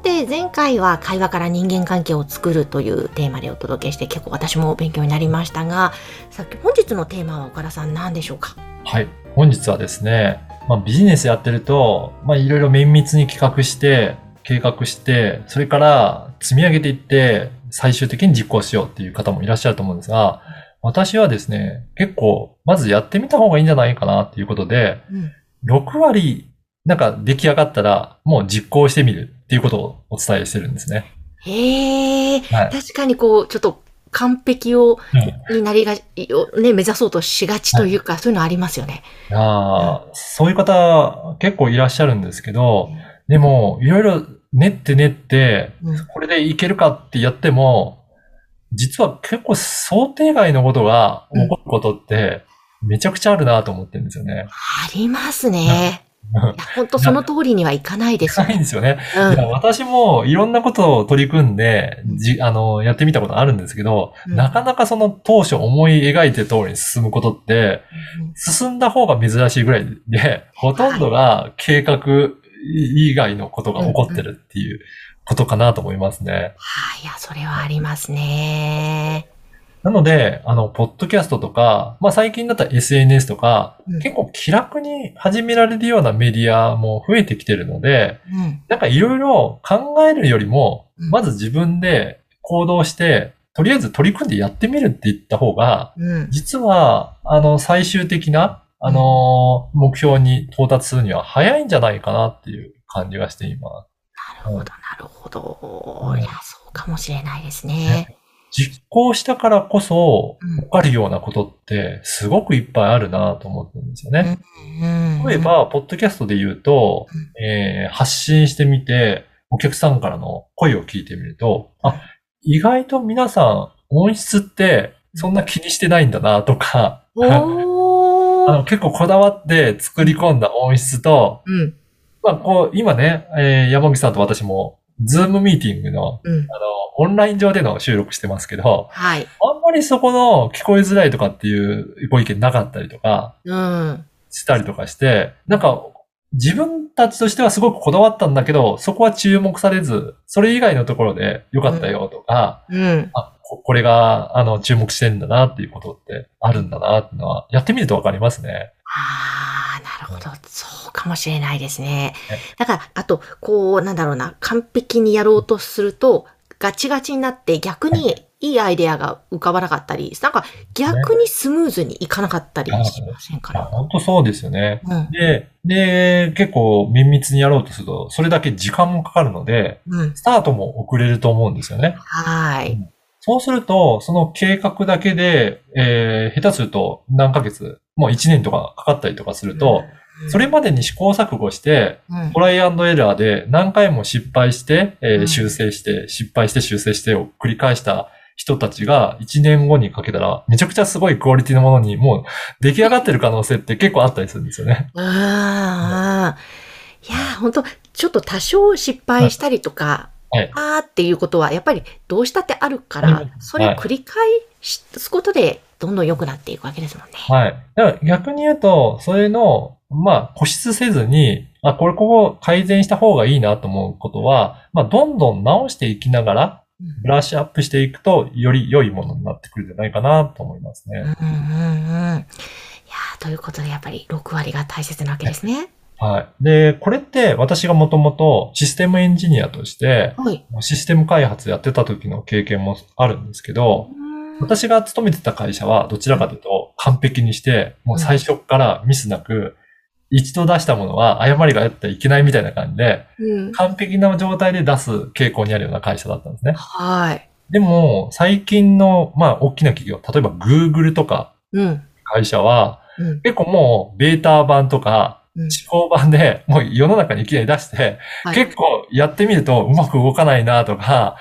さて前回は会話から人間関係を作るというテーマでお届けして結構私も勉強になりましたがさっき本日のテーマは岡田さん何でしょうか？はい。本日はですね、まあ、ビジネスやってると、まあ、いろいろ綿密に企画して、計画して、それから積み上げていって、最終的に実行しようっていう方もいらっしゃると思うんですが、私はですね、結構、まずやってみた方がいいんじゃないかなっていうことで、うん6割、なんか出来上がったら、もう実行してみるっていうことをお伝えしてるんですね。へえ、はい確かにこうちょっと完璧をうんになりがね目指そうとしがちというか、そういうのありますよね。いやーそういう方結構いらっしゃるんですけど、でも、いろいろ練って練って、うんこれでいけるかってやっても、実は結構想定外のことが起こることって、めちゃくちゃあるなと思ってるんですよね。ありますね。いや本当その通りにはいかないですよないんね。ですよね。うんいや私もいろんなことを取り組んで、じ、あの、やってみたことあるんですけど、うんなかなかその当初思い描いてる通りに進むことって、進んだ方が珍しいぐらいで、ほとんどが計画以外のことが起こってるっていうことかなと思いますね。はい、いや、それはありますね。なので、あの、ポッドキャストとか、まあ最近だったら SNS とか、うん結構気楽に始められるようなメディアも増えてきてるので、うん。なんかいろいろ考えるよりも、うんまず自分で行動して、とりあえず取り組んでやってみるって言った方が、うん。実は、あの、最終的な、あの、目標に到達するには早いんじゃないかなっていう感じがしています。なるほど、なるほど。うんいや、そうかもしれないですね。実行したからこそ、うんわかるようなことって、すごくいっぱいあるなと思ってるんですよね。うん。例えば、ポッドキャストで言うと、えー発信してみて、お客さんからの声を聞いてみると、あ、意外と皆さん、音質って、そんな気にしてないんだなとか、おあー。の結構こだわって作り込んだ音質と、うん。まあ、こう、今ね、えー山口さんと私も、ズームミーティングの、うん。あの、オンライン上での収録してますけど、はい。あんまりそこの聞こえづらいとかっていうご意見なかったりとか、うん。したりとかして、なんか、自分たちとしてはすごくこだわったんだけど、そこは注目されず、それ以外のところで良かったよとか、うん。あ、ここれが、あの、注目してんだなっていうことってあるんだなっていうのは、やってみるとわかりますね。ああ、ほど。そうかもしれないですねはい。だから、あと、こう、なんだろうな、完璧にやろうとすると、ガチガチになって逆にいいアイデアが浮かばなかったり、なんか逆にスムーズにいかなかったりしませんかあね。本当そうですよね。うん。で、で、結構綿密にやろうとすると、それだけ時間もかかるので、うん。スタートも遅れると思うんですよね。はい。そうすると、その計画だけで、えー、下手すると何ヶ月、もう1年とかかかったりとかすると、それまでに試行錯誤して、うん、トライアンドエラーで何回も失敗して、え修正して、失敗して修正してを繰り返した人たちが1年後にかけたら、めちゃくちゃすごいクオリティのものにもう出来上がってる可能性って結構あったりするんですよね。うん。うん。いやー、本当ちょっと多少失敗したりとか、はい。あーっていうことは、やっぱりどうしたってあるかうんら、それを繰り返すことで、どんどん良くなっていくわけですもんね。はい。だから逆に言うと、それの、まあ、固執せずに、あ、これここ改善した方がいいなと思うことは、まあ、どんどん直していきながら、ブラッシュアップしていくと、より良いものになってくるんじゃないかなと思いますね。うんうんうん。いやーということで、やっぱり6割が大切なわけですね。はい。で、これって私がもともとシステムエンジニアとして、はい。システム開発やってた時の経験もあるんですけど、私が勤めてた会社はどちらかというと完璧にして、もう最初からミスなく、一度出したものは誤りがあってはいけないみたいな感じで、うん。完璧な状態で出す傾向にあるような会社だったんですね。はい。でも、最近の、まあ、大きな企業、例えば Google とかうん。会社は、うん。結構もうベータ版とか、うん試行版でもう世の中にいきなり出して、はい結構やってみるとうまく動かないなとか、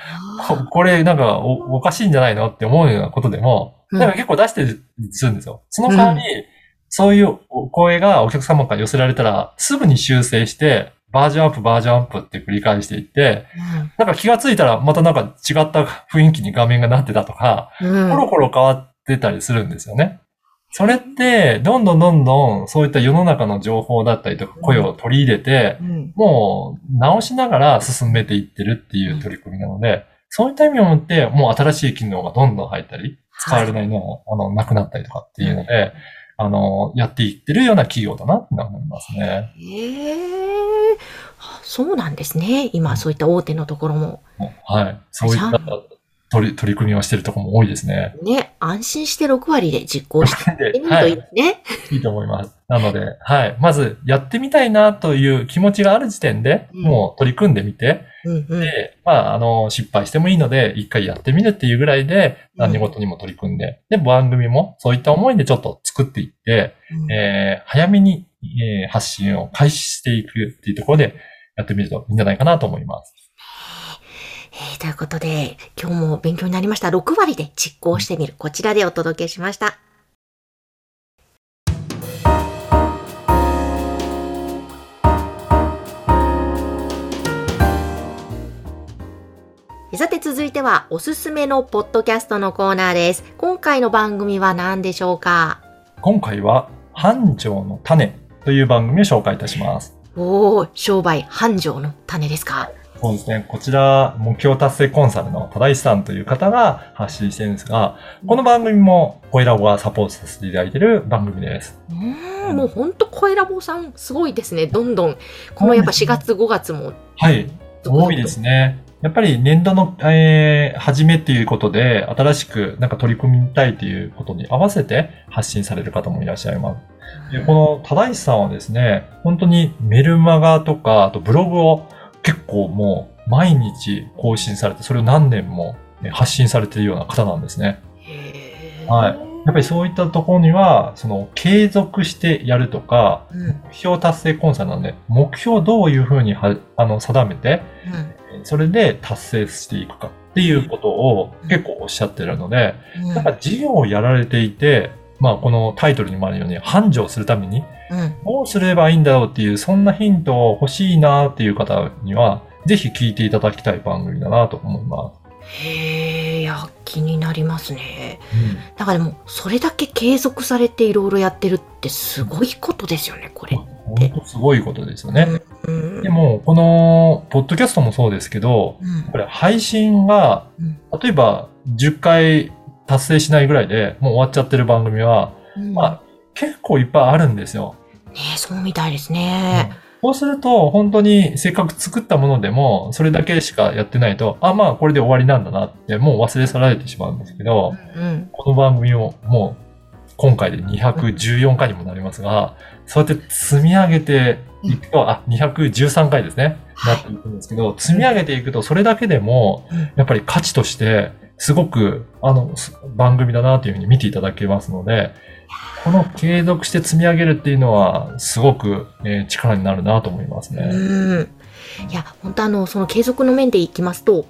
これなんかおおかしいんじゃないのって思うようなことでも、うんなんか結構出してるするんですよ。その代わり、そういうお声がお客様から寄せられたら、すぐに修正して、バージョンアップ、バージョンアップって繰り返していって、なんか気がついたらまたなんか違った雰囲気に画面がなってたとか、うん。コロコロ変わってたりするんですよね。それって、どんどんどんどんそういった世の中の情報だったりとか声を取り入れて、うん。もう直しながら進めていってるっていう取り組みなので、そういった意味をもって、もう新しい機能がどんどん入ったり、使われないのが、あの、なくなったりとかっていうので、あの、やっていってるような企業だなって思いますね。へえあそうなんですね。今、そういった大手のところも。はい。そういった取り、取り組みをしてるところも多いですね。ね、安心して6割で実行して でみるといいですね。いいと思います。なので、はい。まず、やってみたいなという気持ちがある時点で、うんもう取り組んでみて、うんうんで、まあ、あの、失敗してもいいので、一回やってみるっていうぐらいで、うん何事にも取り組んで、で、番組もそういった思いでちょっと作っていって、うんえー早めに、えー発信を開始していくっていうところでやってみるといいんじゃないかなと思います。えーということで、今日も勉強になりました。6割で実行してみる。こちらでお届けしました。さて続いてはおすすめのポッドキャストのコーナーです。今回の番組は何でしょうか？今回は、繁盛の種という番組を紹介いたします。おー、商売繁盛の種ですか？そうですね。こちら、目標達成コンサルの多田さんという方が発信してるんですが、この番組も、コエラボがサポートさせていただいている番組です。うーん、もうほんと声ラボさんすごいですね。どんどん。このやっぱ4月5月も。はい。多いですね。やっぱり年度の、えー、始めっていうことで、新しくなんか取り組みたいということに合わせて発信される方もいらっしゃいます。でこの多田さんはですね、本当にメルマガとか、あとブログを結構もう毎日更新されて、それを何年もね発信されているような方なんですね。はい。やっぱりそういったところには、その継続してやるとか、目標達成コンサルなんで、目標をどういうふうにはあの定めて、それで達成していくかっていうことを結構おっしゃってるので、うん、なん。か事業をやられていて、まあこのタイトルにもあるように繁盛するためにうん、どうすればいいんだろうっていう、そんなヒントを欲しいなっていう方には、ぜひ聞いていただきたい番組だなと思いまへえ、いや、気になりますね。す。だからでも、それだけ継続されていろいろやってるってすごいことですよね、これ。本当すごいことですよね。うん、でも、この、ポッドキャストもそうですけど、うん、これ配信がうん、例えば10回達成しないぐらいでもう終わっちゃってる番組は、うん、まあ結構いっぱいあるんですよ。ねそうみたいですね。そうすると、本当にせっかく作ったものでも、それだけしかやってないと、あ、まあこれで終わりなんだなって、もう忘れ去られてしまうんですけど、うん、この番組をもう今回で214回にもなりますが、そうやって積み上げていくと、あ、213回ですね。なっていくんですけど、積み上げていくと、それだけでもうん、やっぱり価値として、すごく、あの、す番組だなというふうに見ていただけますので、この継続して積み上げるっていうのは、すごく、えー力になるなと思いますね。うん。いや、本当あの、その継続の面でいきますと、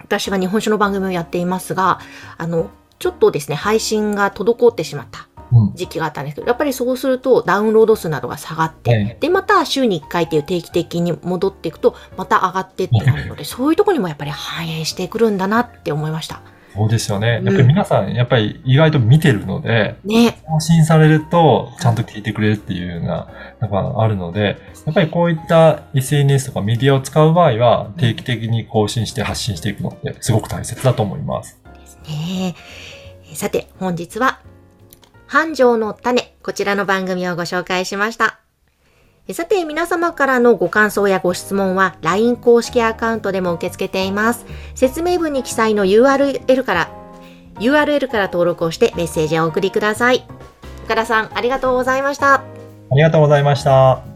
私が日本酒の番組をやっていますが、あの、ちょっとですね、配信が滞ってしまったうん。時期があったんですけど、やっぱりそうするとダウンロード数などが下がって、はいで、また週に1回っていう定期的に戻っていくと、また上がってってなるので、そういうところにもやっぱり反映してくるんだなって思いました。そうですよね。うんやっぱり皆さん、やっぱり意外と見てるので、ね。更新されると、ちゃんと聞いてくれるっていうような、なんかあるので、やっぱりこういった SNS とかメディアを使う場合は、定期的に更新して発信していくのって、すごく大切だと思います。ねえさて、本日は、繁盛の種、こちらの番組をご紹介しました。えさて、皆様からのご感想やご質問は LINE 公式アカウントでも受け付けています。説明文に記載の URL から、URL から登録をしてメッセージをお送りください。岡田さん、ありがとうございました。ありがとうございました。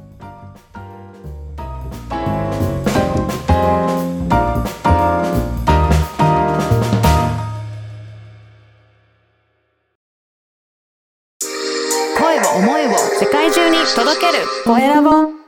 る。コエラボ。